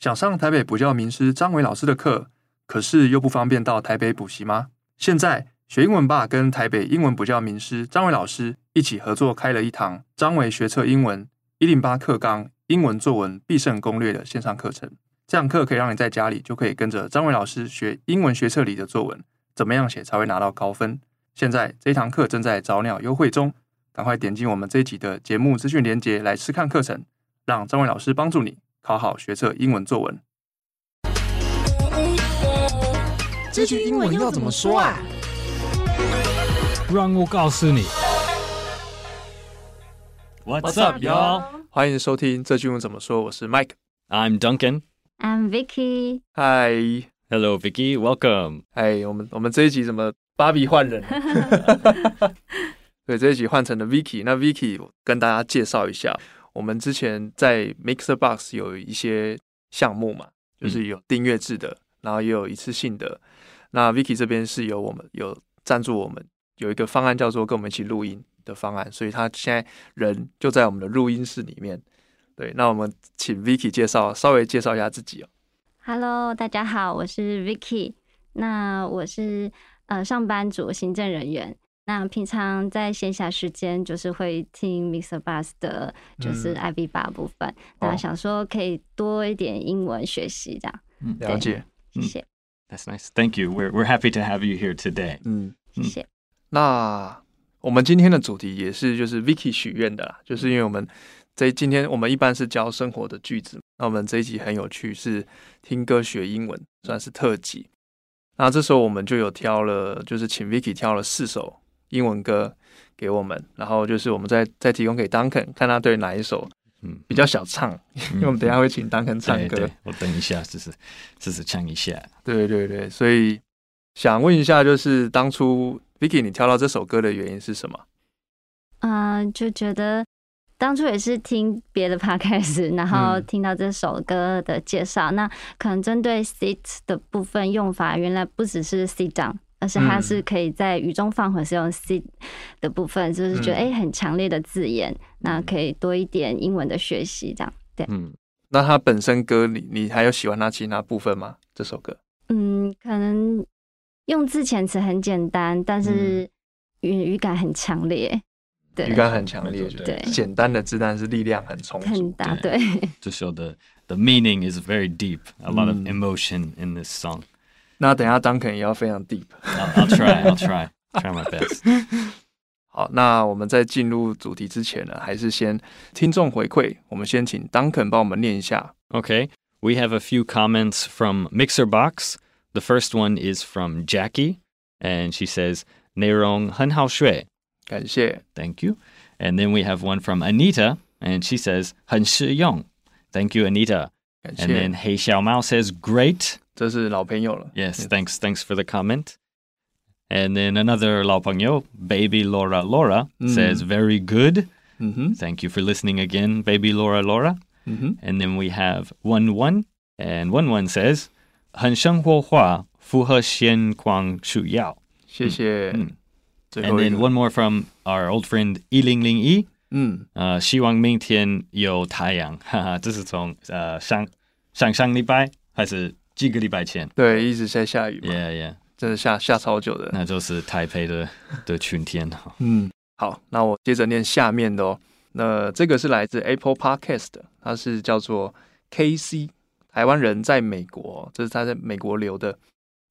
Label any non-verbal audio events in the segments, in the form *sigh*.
想上台北补教名师张伟老师的课，可是又不方便到台北补习吗？现在学英文吧跟台北英文补教名师张伟老师一起合作开了一堂张伟学测英文一零八课纲英文作文必胜攻略的线上课程。这堂课可以让你在家里就可以跟着张伟老师学英文学测里的作文，怎么样写才会拿到高分？现在这一堂课正在早鸟优惠中，赶快点击我们这一集的节目资讯连接来试看课程，让张伟老师帮助你考好学测英文作文。这句英文要怎么说啊？让我告诉你。What's up, y'all? 欢迎收听这句英文怎么说，我是 Mike。I'm Duncan. I'm Vicky。Hi。Hello, Vicky. Welcome. 哎，我们我们这一集怎么芭比换人了？*laughs* 对，这一集换成了 Vicky。那 Vicky 跟大家介绍一下，我们之前在 Mixer Box 有一些项目嘛，就是有订阅制的，然后也有一次性的。那 Vicky 这边是有我们有赞助我们有一个方案叫做跟我们一起录音的方案，所以他现在人就在我们的录音室里面。对，那我们请 Vicky 介绍，稍微介绍一下自己哦。Hello，大家好，我是 Vicky。那我是呃上班族行政人员。那平常在闲暇时间就是会听 Mixer Bus 的，就是嗯 IB 八部分。哦那想说可以多一点英文学习，这样嗯了解，谢谢，That's nice. Thank you. We're, we're happy to have you here today. 嗯。谢谢。那我们今天的主题也是就是 Vicky 许愿的啦，就是因为我们这今天我们一般是教生活的句子，那我们这一集很有趣，是听歌学英文，算是特辑。那这时候我们就有挑了，就是请 Vicky 挑了四首英文歌给我们，然后就是我们再再提供给 Duncan，看他对哪一首嗯比较小唱，因为我们等一下会请 Duncan 唱歌。对对，我等一下，试试试试唱一下。对对对，所以想问一下，就是当初 Vicky 你挑到这首歌的原因是什么？嗯、就觉得当初也是听别的 *laughs* podcast，然后嗯听到这首歌的介绍，那可能针对 sit 的部分用法，原来不只是 sit down。而是它嗯是可以在语中放混使用 sit 的部分，就是觉得诶很强烈的字眼，那可以多一点英文的学习，这样对。嗯，那它本身歌你你还有喜欢它其他部分吗？这首歌？嗯，可能用字遣词很简单，但是语语感很强烈，对，语感很强烈，对简单的字，但是力量很充足很。大，对。*laughs* 就 show the the meaning is very deep. A lot of 嗯 emotion in this song. 那等下当肯也要非常 deep。I'll, I'll try, I'll try, try my best。好，那我们在进入主题之前呢，还是先听众回馈。我们先请 *laughs* Duncan 帮我们念一下。Okay, we have a few comments from MixerBox. The first one is from Jackie, and she says 内容很好学，感谢，Thank you. And then we have one from Anita, and she says 很实用，Thank you, Anita. And then Hey Xiao Mao says great. 这是老朋友了。 Yes, thanks, thanks for the comment. And then another Lao Pangyo, Baby Laura Laura, Mm. says, very good. 嗯哼， Thank you for listening again, Baby Laura Laura. 嗯哼， And then we have One One, and One One says, 很生活化，符合现况需要。谢谢。嗯最 And 后一 then 个， one more from our old friend 一零零一。嗯，呃，希望明天有太阳，哈哈，这是从呃上上上礼拜还是 *laughs* 几个礼拜前对，一直在下雨嘛，？Yeah, yeah，真的下下超久的。那就是台北的的春天哈。*laughs* 嗯，好，那我接着念下面的哦。那这个是来自 Apple Podcast，它是叫做 KC，台湾人在美国，这是他在美国留的。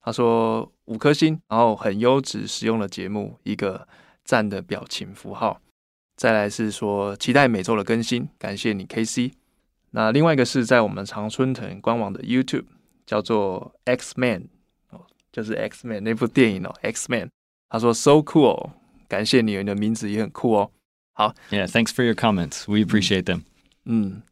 他说五颗星，然后很优质实用的节目，一个赞的表情符号。再来是说期待每周的更新，感谢你 KC。那另外一个是在我们常春藤官网的 YouTube，叫做 X Man 哦，就是 X Man 那部电影哦，X Man。他说 So cool，感谢你，你的名字也很酷哦。好 Yeah, thanks for your comments. We appreciate them. 嗯，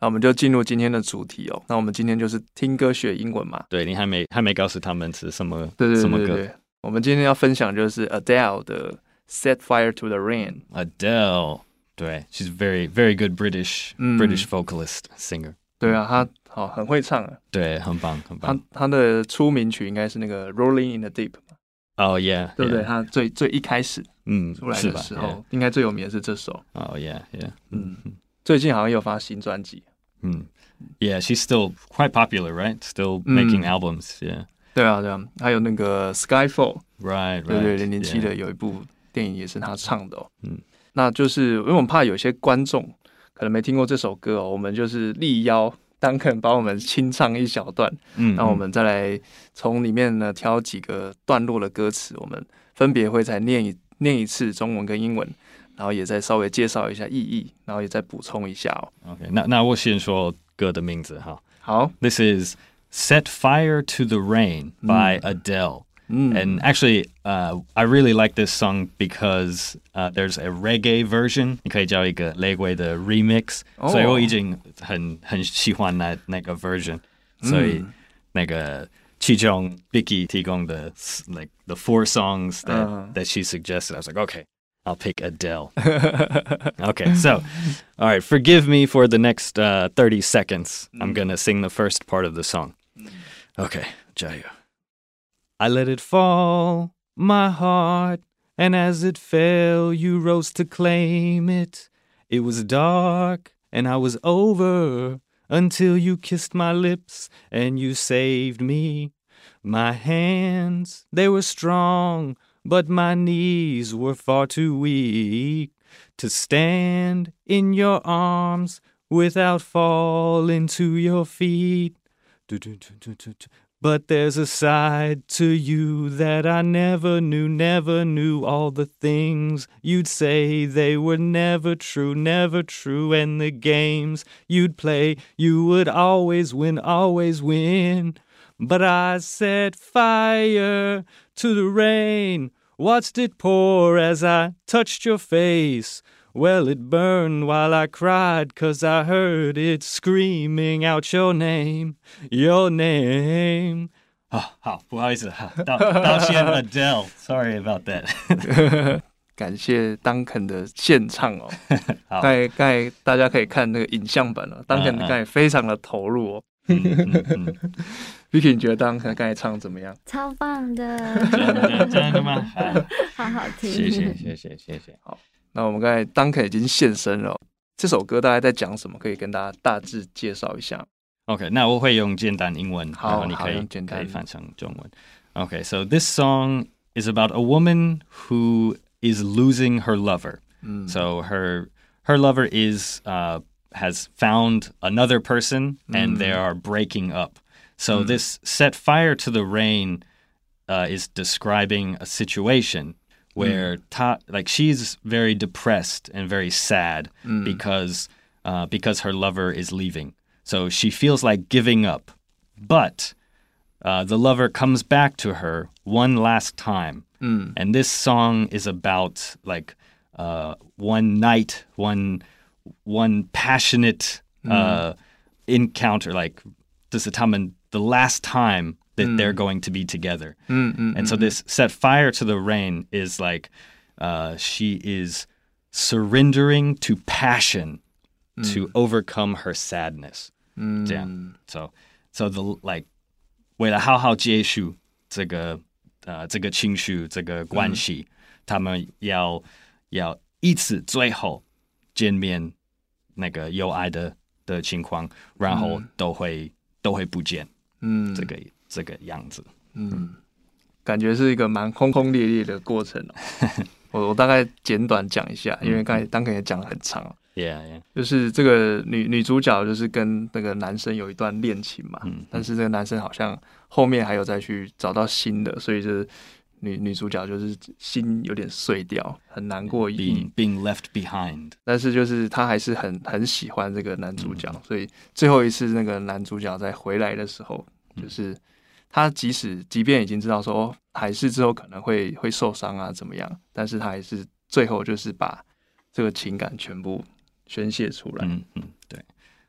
那我们就进入今天的主题哦。那我们今天就是听歌学英文嘛。对你还没还没告诉他们是什么对对什么歌对对，我们今天要分享就是 Adele 的《Set Fire to the Rain》。Adele. 对，she's very very good British 嗯 British vocalist singer. 对啊，他好很会唱啊。对，很棒很棒。他他的出名曲应该是那个《Rolling in the Deep》嘛，哦、yeah, 对不对？yeah 他最最一开始嗯，出来的时候，应该最有名的是这首。哦、yeah, yeah. 嗯，最近好像又发新专辑。嗯，Yeah, she's still quite popular, right? Still making Mm. albums. Yeah. 对啊，对啊，还有那个 Skyfall，Right, 对 right. 对，零零七的有一部电影也是他唱的哦。嗯，那就是因为我们怕有些观众可能没听过这首歌哦，我们就是力邀 Duncan 帮我们清唱一小段，Mm, 那我 mm. 们再来从里面呢挑几个段落的歌词，我们分别会再念一念一次中文跟英文，然后也再稍微介绍一下意义，然后也再补充一下哦。Okay. 那那我先说歌的名字哈。好，This is Set Fire to the Rain by Adele. 嗯 Mm. And actually, uh, I really like this song because uh, there's a reggae version，你可以叫一个雷鬼的 remix，、oh. So version，、mm. 所以那个其中 Vickie 提供的 like the four songs that、uh. Uh-huh. that she suggested. I was like okay, I'll pick Adele. *laughs* okay, so, all right, forgive me for the next uh, 30 seconds. Mm. I'm going to sing the first part of the song. Okay, Jayo. I let it fall, my heart, and as it fell, you rose to claim it. It was dark, and I was over until you kissed my lips and you saved me. My hands, they were strong, but my knees were far too weak to stand in your arms without falling to your feet. But there's a side to you that I never knew, never knew all the things you'd say. They were never true, never true. And the games you'd play, you would always win, always win. But I set fire to the rain, watched it pour as I touched your face. Well, it burned while I cried, cause I heard it screaming out your name, your name. 好，好，不好意思，道道歉 Adele. Sorry about that. 感谢 Duncan 的现唱哦。好刚才刚才大家可以看那个影像版了，Duncan 嗯嗯刚才非常的投入哦。嗯嗯嗯 Vicky，你觉得 Duncan 刚才唱怎么样？超棒的，真的真的吗？好，好好听。谢谢谢谢谢谢。那我们刚才 Duncan 已经现身了哦、这首歌大概在讲什么？可以跟大家大致介绍一下。 OK，那我会用简单英文，好然后你可以好用简单可以翻成中文。Okay, so this song is about a woman who is losing her lover. 嗯 So her her lover is uh, has found another person and they are breaking up. So this set fire to the rain uh, is describing a situation where ta, like she's very depressed and very sad because uh, because her lover is leaving. So she feels like giving up, but uh, the lover comes back to her one last time. And this song is about like uh, one night, one one passionate uh, encounter, like this is the last time that they're going to be together. 嗯嗯 And so this set fire to the rain is like uh, she is surrendering to passion to overcome her sadness. 嗯，这样 So so the like 为了好好结束这个呃这个情绪这个关系，他们要要一次最后见面那个有爱的的情况，然后都会、都会不见嗯这个 这个样子。嗯，感觉是一个蛮轰轰烈烈的过程哦。*laughs* 我我大概简短讲一下，因为刚才 Duncan 也讲了很长哦。Yeah, yeah. 就是这个女女主角就是跟那个男生有一段恋情嘛，嗯但是这个男生好像后面还有再去找到新的，所以就是女女主角就是心有点碎掉，很难过一 Being being left behind. 但是就是她还是很很喜欢这个男主角，所以最后一次那个男主角在回来的时候，就是他即使即便已经知道说哦海誓之后可能会会受伤啊怎么样，但是他还是最后就是把这个情感全部宣泄出来。嗯嗯，对。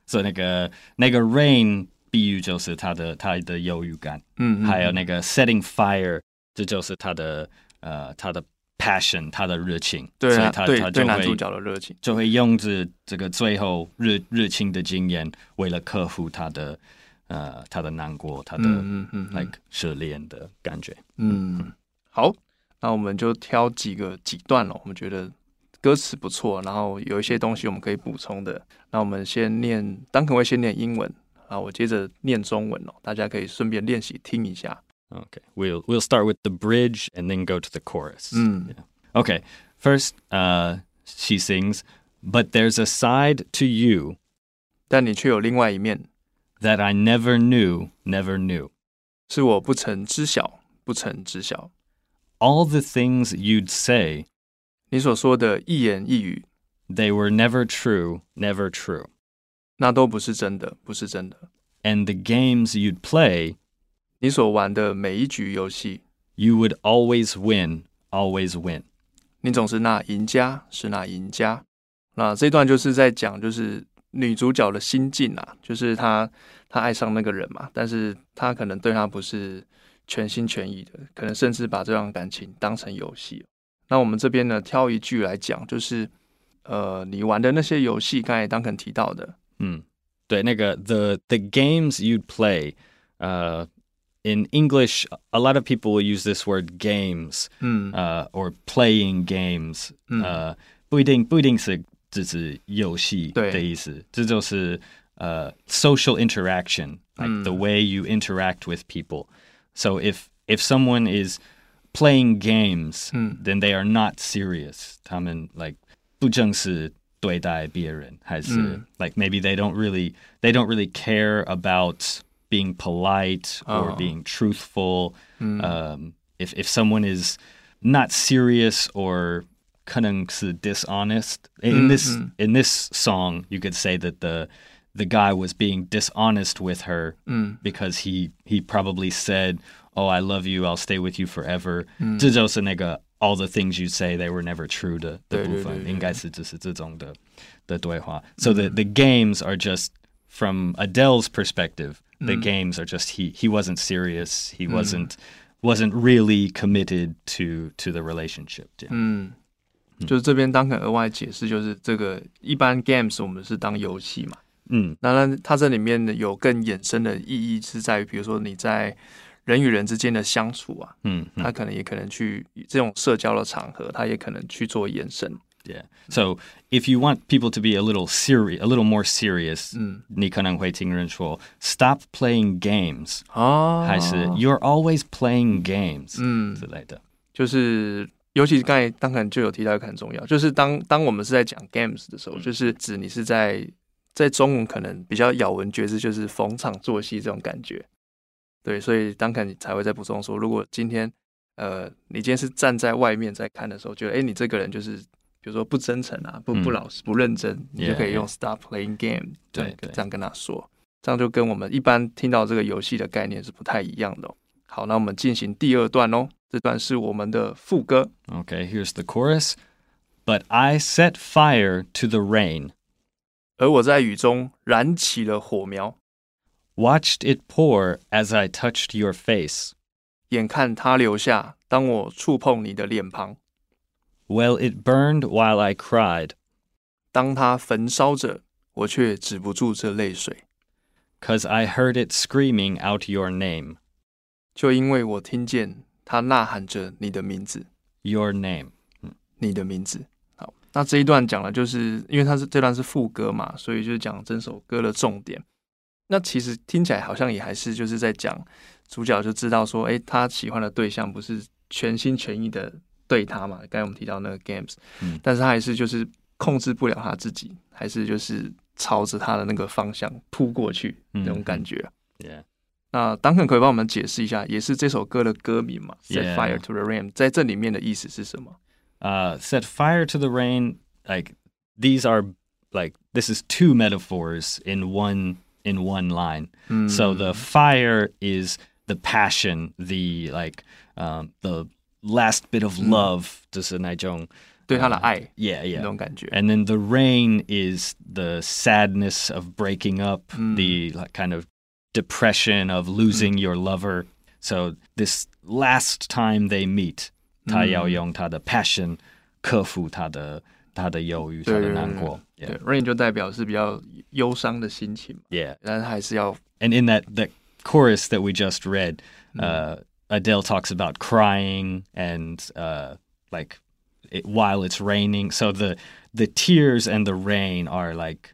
所以那个那个 rain 比喻就是他的他的忧郁感，嗯，嗯还有那个 setting fire，这就是他的呃他的 passion，他的热情。对啊，所以他对他就会对男主角的热情。就会用着这个最后热热情的经验，为了克服他的呃他的难过，他的、嗯嗯嗯嗯 like 失恋的感觉。嗯，好，那我们就挑几个几段了，我们觉得歌词不错，然后有一些东西我们可以补充的。那我们先念，当肯会先念英文，啊，我接着念中文哦，大家可以顺便练习听一下。Okay, we'll we'll start with the bridge and then go to the chorus. Mm. Yeah. Okay, first, uh, she sings, "But there's a side to you 但你却有另外一面，that I never knew, never knew. 是我不曾知晓，不曾知晓。 All the things you'd say, 你所说的一言一语， they were never true, never true. 那都不是真的，不是真的。 And the games you'd play, 你所玩的每一局游戏， you would always win, always win." 你总是那赢家，是那赢家。那这段就是在讲，就是 女主角的心境啊，就是她她爱上那个人嘛，但是她可能对他不是全心全意的，可能甚至把这段感情当成游戏。那我们这边呢，挑一句来讲，就是呃，你玩的那些游戏，刚才当肯提到的，嗯，对，那个 the the games you'd play, uh, in English, a lot of people will use this word games, 嗯 uh, or playing games. 嗯呃，不一定不一定是只是游戏对的意思，这就是呃 social interaction, like the 嗯 way you interact with people. So if if someone is playing games, 嗯 then they are not serious. 他们 like 不正式对待别人，还是、嗯 like maybe they don't really they don't really care about being polite or 哦 being truthful. 嗯 Um, if if someone is not serious or 可能是 dishonest in Mm, this mm. in this song, you could say that the the guy was being dishonest with her 嗯 because he he probably said, "Oh, I love you. I'll stay with you forever." 嗯这就是那个 all the things you say they were never true 的的对，部分，对，对，对。应该是就是这种的的对话。So the the games are just from Adele's perspective. The Mm. games are just he he wasn't serious. He wasn't wasn't really committed to to the relationship. 这样嗯， 就是这边当肯额外解释，就是这个一般 games 我们是当游戏嘛，嗯当然，它这里面呢有更衍生的意义是在于，比如说你在人与人之间的相处啊，嗯嗯他可能也可能去这种社交的场合，他也可能去做延伸。Yeah. So if you want people to be a little serious, a little more serious, 嗯，你可能会听人说 stop playing games，、哦还是 you're always playing games、嗯之类的。就是尤其刚才当然就有提到一个很重要，就是当当我们是在讲 games 的时候，就是指你是在在中文可能比较咬文嚼字，就是逢场作戏这种感觉。对，所以当肯才会在补充说，如果今天呃你今天是站在外面在看的时候，觉得哎你这个人就是比如说不真诚啊，不不嗯老实、不认真，你就可以用 stop playing game 这样对对。这样跟他说，这样就跟我们一般听到这个游戏的概念是不太一样的哦、好，那我们进行第二段哦。这段是我们的副歌。 Okay, here's the chorus. But I set fire to the rain, 而我在雨中燃起了火苗， watched it pour as I touched your face. 眼看它流下。当我触碰你的脸庞， Well, it burned while I cried, 当它焚烧着，我却止不住这泪水， 'cause I heard it screaming out your name, 就因为我听见 它呐喊着你的名字，your name. 你的名字。好，那这一段讲的就是，因为它是这段是副歌嘛，所以就是讲整首歌的重点。那其实听起来好像也还是就是在讲主角就知道说，哎，他喜欢的对象不是全心全意的对他嘛。刚才我们提到那个 games，嗯但是他还是就是控制不了他自己，还是就是朝着他的那个方向扑过去那种感觉。Yeah. 那 Duncan 可以帮我们解释一下，也是这首歌的歌名嘛 Yeah. ，Set Fire to the Rain，在这里面的意思是什么？ uh, set fire to the rain. Like these are like this is two metaphors in one in one line. 嗯 So the fire is the passion, the like um, the last bit of love. 就是那种对他的爱 yeah 那 yeah. 种感觉。 And then the rain is the sadness of breaking up, Mm. the like, kind of depression of losing your lover. So this last time they meet, 他要用他的 passion 克服他的他的忧郁，他的难过。对 Yeah, ，rain 就代表是比较忧伤的心情嘛， yeah. 但是还是要 And in that that chorus that we just read, uh, Adele talks about crying and uh, like it, while it's raining. So the the tears and the rain are like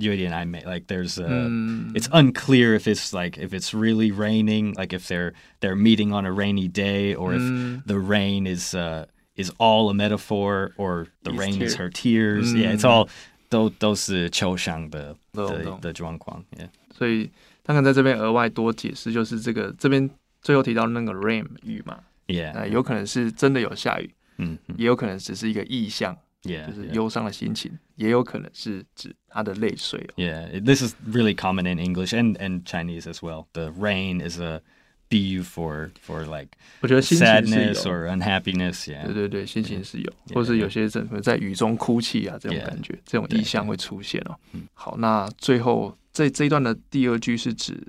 有点暧昧. Like there's a, 嗯 it's unclear if it's like if it's really raining, like if they're they're meeting on a rainy day, or if Mm. the rain is uh, is all a metaphor, or the These rain is tear- her tears. Yeah, it's Mm. all 都都是抽象的懂懂的的状况。Yeah. 所以他可能在这边额外多解释，就是这个这边最后提到那个 rain 雨嘛， Yeah. 呃，有可能是真的有下雨，嗯嗯也有可能只是一个意象， Yeah. 就是 yeah. 忧伤的心情，也有可能是指他的泪水哦。 Yeah, it- this is really common in English and, and Chinese as well. The rain is a BU for for like 我觉得心情是 sadness 有， or unhappiness. Yeah. 对对对，心情是有， Yeah, 或是有些人可能在雨中哭泣啊，这种 Yeah 感觉，这种意象会出现哦嗯。好，那最后这这一段的第二句是指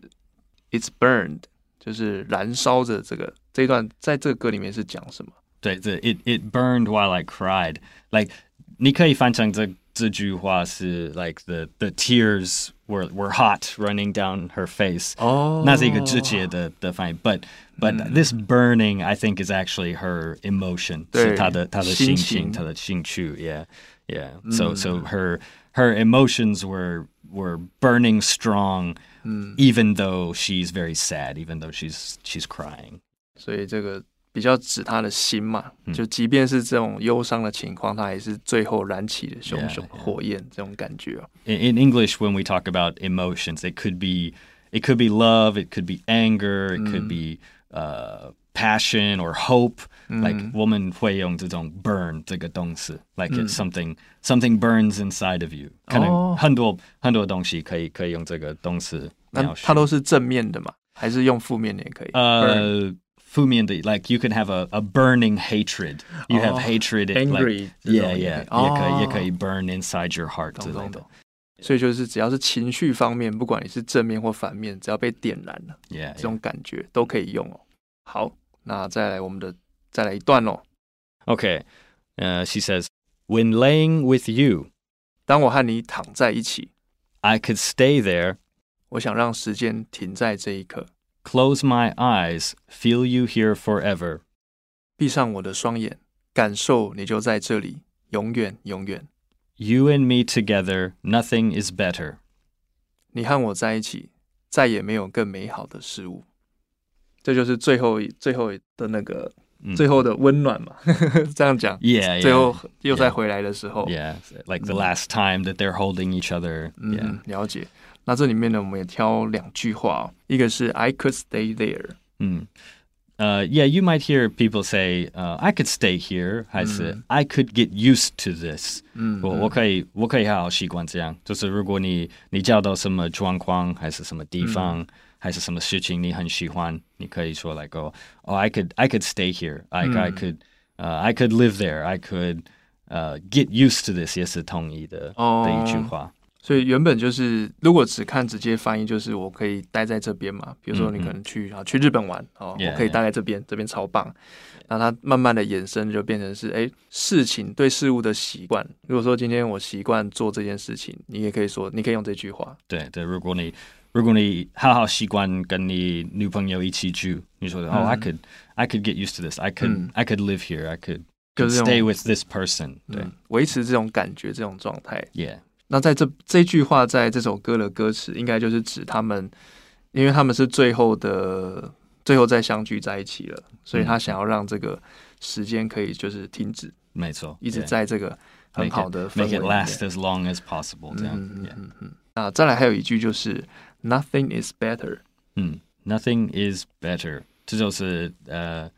it's burned，就是燃烧着这个这一段，在这个歌里面是讲什么？ 对，这 it it burned while I cried. Like 你可以翻成这这句话是 like the the tears were were hot running down her face. 哦那是一个直接的的翻译，but but this burning I think is actually her emotion，对是她的她的心心情情，她的兴趣，yeah yeah。So so her her emotions were were burning strong, even though she's very sad, even though she's she's crying. 所以这个 比较指他的心嘛，就即便是这种忧伤的情况，他还是最后燃起的熊熊.火焰这种感觉哦。In, in English, when we talk about emotions, it could be it could be love, it could be anger, it could be uh, passion or hope. Like 我们会用这种 burn 这个动词，like it's something something burns inside of you. 可能很多很多东西可以可以用这个动词那。它都是正面的嘛，还是用负面的也可以呃，负面的，like you can have a, a burning hatred. You have 哦 hatred, like angry 这种 yeah, 也 yeah，可以也可以也哦可以 burn inside your heart 之类的懂懂懂。。所以就是只要是情绪方面，不管你是正面或反面，只要被点燃了， Yeah, 这种感觉都可以用哦。好，那再来我们的再来一段哦。 Okay. Uh, she says, When laying with you, 当我和你躺在一起， I could stay there, 我想让时间停在这一刻， close my eyes, feel you here forever. 闭上我的双眼，感受你就在这里，永远永远。 You and me together, nothing is better. 你和我在一起，再也没有更美好的事物。这就是最后一最后的那个、嗯最后的温暖嘛，这样讲。 Yeah, *laughs* 最后 yeah. 又再回来的时候 Yeah, like the last time that they're holding each other. 嗯 Yeah. 了解。 那这里面呢，我们也挑两句话、哦，一个是 I could stay there， Mm. Uh, yeah, you might hear people say, uh, I could stay here, 还是 I could get used to this. 嗯，我我可以我可以好好习惯这样，就是如果你你找到什么状况，还是什么地方，还是什么事情你很喜欢，你可以说 like oh oh I could I could stay here, I I could uh, I could live there, I could uh, get used to this 也是同意的、哦的一句话。 所以原本就是，如果只看直接翻译，就是我可以待在这边嘛。比如说你可能去啊去日本玩哦，Yeah, 我可以.待在这边，这边超棒。那它慢慢的衍生就变成是，哎，事情对事物的习惯。如果说今天我习惯做这件事情，你也可以说，你可以用这句话。对对，如果你如果你好好习惯跟你女朋友一起住，你说、oh I could I could get used to this, I could、嗯 I could live here, I could, 就是 stay with this person. 对、嗯，维持这种感觉、这种状态。yeah. 那在这这句话，在这首歌的歌词，应该就是指他们，因为他们是最后的最后再相聚在一起了，所以他想要让这个时间可以就是停止，没错，一直在这个很好的氛 make it last。as long as possible. 这样嗯嗯 yeah. 嗯嗯。啊，再来还有一句就是 “Nothing is better”，嗯，nothing is better，这就是呃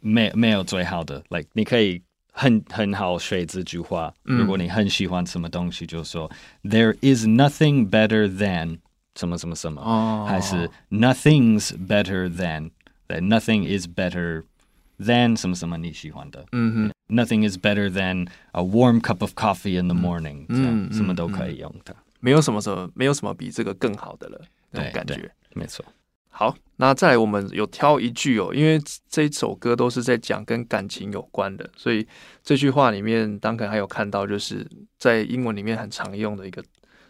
没没有最好的，like 你可以很很好学这句话。嗯如果你很喜欢什么东西，就说 There is nothing better than 什么什么什么，哦还是 Nothing's better than，对，nothing is better than 什么什么你喜欢的。嗯哼， Nothing is better than a warm cup of coffee in the morning，、这样嗯什么都可以用的。没有什么什么，没有什么比这个更好的了，那种对对感觉。没错。 好，那再来我们有挑一句哦，因为这一首歌都是在讲跟感情有关的，所以这句话里面，当肯还有看到，就是在英文里面很常用的一个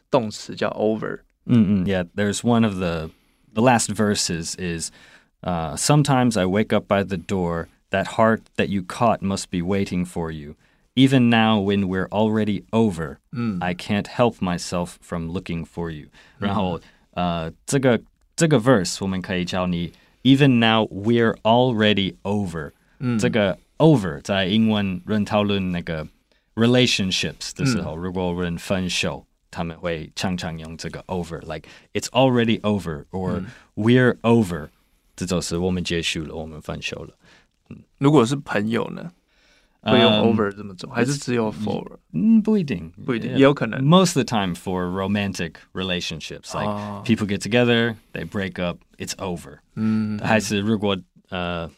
动词叫 over。 Mm-mm. Yeah, there's one of the the last verses is uh, sometimes I wake up by the door. That heart that you caught must be waiting for you. even now when we're already over, 嗯 I can't help myself from looking for you。然后呃，这个 这个 verse 我们可以教你，even now we're already over。嗯这个 over 在英文人讨论那个 relationships 的时候，如果人分手，他们会常常用这个 over，like it's already over or we're over，这就是我们结束了，我们分手了。如果是朋友呢， 会用 Um, over 这么走，还是只有 for？嗯，不一定，不一定 Yeah. 也有可能 Most of the time for romantic relationships, like 哦 people get together, they break up, it's over. 嗯，还是如果呃，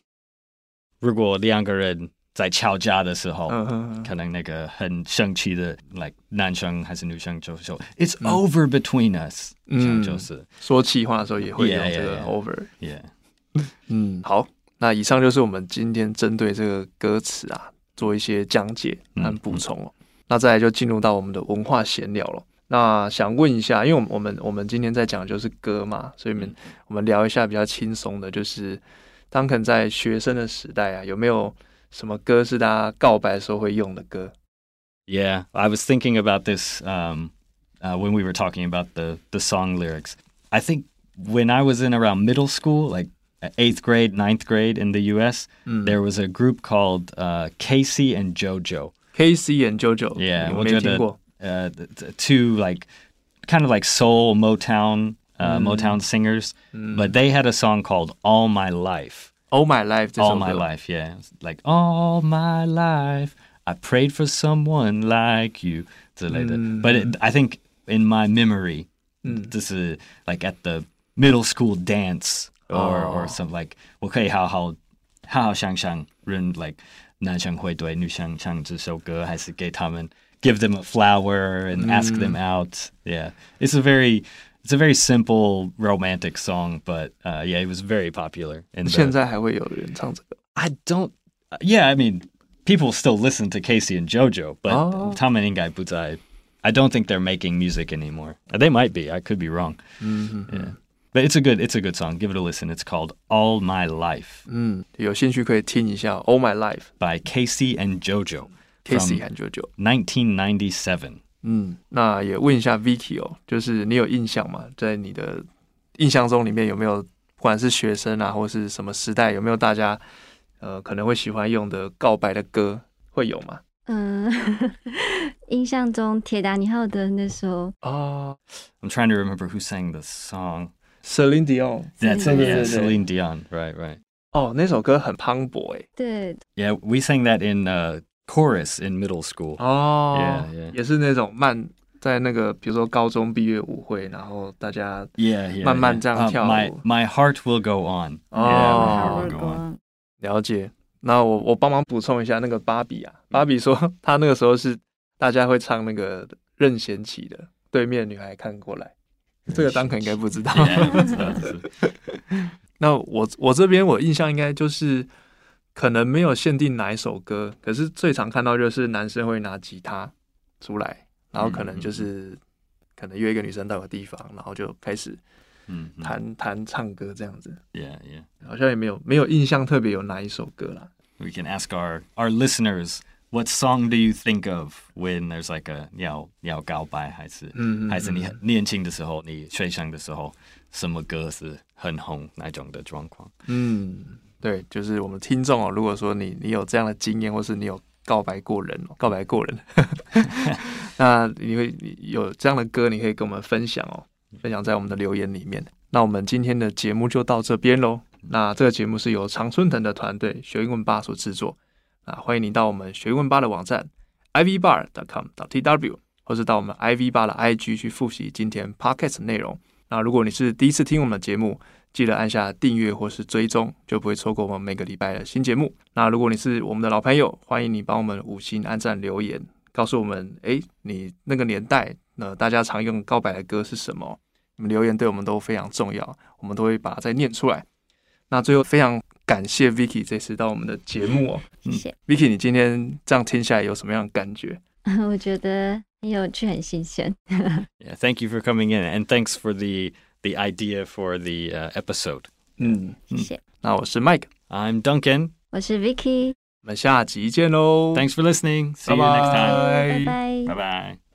如果两个人在吵架的时候，嗯哼哼可能那个很生气的，like 男生还是女生就说 "It's over between us"，这样嗯就是说气话的时候也会用 Yeah, 这个 yeah, yeah. over。 ，yeah，嗯，好，那以上就是我们今天针对这个歌词啊 做一些讲解和补充哦。那再来就进入到我们的文化闲聊了。那想问一下，因为我们我们我们今天在讲的就是歌嘛，所以我们我们聊一下比较轻松的，就是当肯在学生的时代啊，有没有什么歌是大家告白的时候会用的歌？Yeah, I was thinking about this um, uh, when we were talking about the the song lyrics. I think when I was in around middle school, like uh, eighth grade, ninth grade in the U.S., mm. there was a group called uh, K-Ci and JoJo. K-Ci and JoJo. Yeah, 我觉得呃、uh,，two like kind of like soul Motown uh, mm. Motown singers, mm. but they had a song called All My Life. All My Life. All My Life. Yeah, like All My Life. I prayed for someone like you 之类的。Mm. But it, I think in my memory, hmm. this is like at the middle school dance or oh. or some like 我可以好好好好想想认 like 男生会对女生唱这首歌，还是给他们 give them a flower and mm. ask them mm. out. Yeah, it's a very it's a very simple romantic song, but uh, yeah, it was very popular. And I don't. Yeah, I mean, people still listen to K-Ci and JoJo, but oh. Tom I don't think they're making music anymore. They might be. I could be wrong. Mm -hmm. Yeah. But it's a good it's a good song. Give it a listen. It's called All My Life. 嗯，有兴趣可以听一下《All My Life》by K-Ci and JoJo. K-Ci and JoJo. 1997. 嗯，那也问一下 Vickie 哦，就是你有印象吗？在你的印象中里面有没有，不管是学生啊，或是什么时代，有没有大家呃可能会喜欢用的告白的歌，会有吗？嗯，印象中铁达尼号的那首哦，I'm *laughs* trying to remember who sang the song.，Celine Dion，That's it. yeah，Celine Dion. Right, right. 哦，那首歌很磅礴诶。对 Yeah, we sang that in uh, chorus in middle school. 哦 Yeah, yeah. 也是那种慢，在那个比如说高中毕业舞会，然后大家 Yeah, yeah. 慢慢 yeah. 这样 Uh, 跳 my 舞 my heart will go on. Oh. Yeah, my 好 heart will go on. 光，了解。那我我帮忙补充一下，那个芭比啊，芭比说她那个时候是大家会唱那个任贤齐的《对面女孩看过来》，这个当肯应该不知道。Yeah, that's- *laughs* that's- 那我我这边我印象应该就是可能没有限定哪一首歌，可是最常看到就是男生会拿吉他出来，然后可能就是可能约一个女生到个地方，然后就开始 mm, mm. 弹弹唱歌这样子，Yeah, yeah. 好像也没有没有印象特别有哪一首歌啦。We can ask our our listeners what song do you think of when there's like a 要要告白还是嗯嗯还是你很年轻的时候，你学生的时候，什么歌是很红那种的状况？嗯，对，就是我们听众哦，如果说你你有这样的经验，或是你有告白过人哦，告白过人，*laughs* 那你会有这样的歌，你可以跟我们分享哦，分享在我们的留言里面。那我们今天的节目就到这边喽。那这个节目是由常春藤的团队学英文吧所制作。啊欢迎你到我们学问吧的网站 ivbar.com.tw，或是到我们 iv 吧的 IG 去复习今天 podcast 内容。那如果你是第一次听我们的节目，记得按下订阅或是追踪，就不会错过我们每个礼拜的新节目。那如果你是我们的老朋友，欢迎你帮我们五星按赞留言，告诉我们，诶，你那个年代，那大家常用告白的歌是什么？你们留言对我们都非常重要，我们都会把它再念出来。那最后非常感谢 Vickie Vickie，你今天这样听下来有什么样的感觉？我觉得很有趣，很新鲜。yeah, *laughs* *laughs* thank you for coming in, and thanks for the the idea for the uh, episode. Mm, 嗯，谢谢。那我是 mm. Mike。I'm Duncan。我是 Vickie。我们下集见喽。Thanks for listening. See you next time. bye.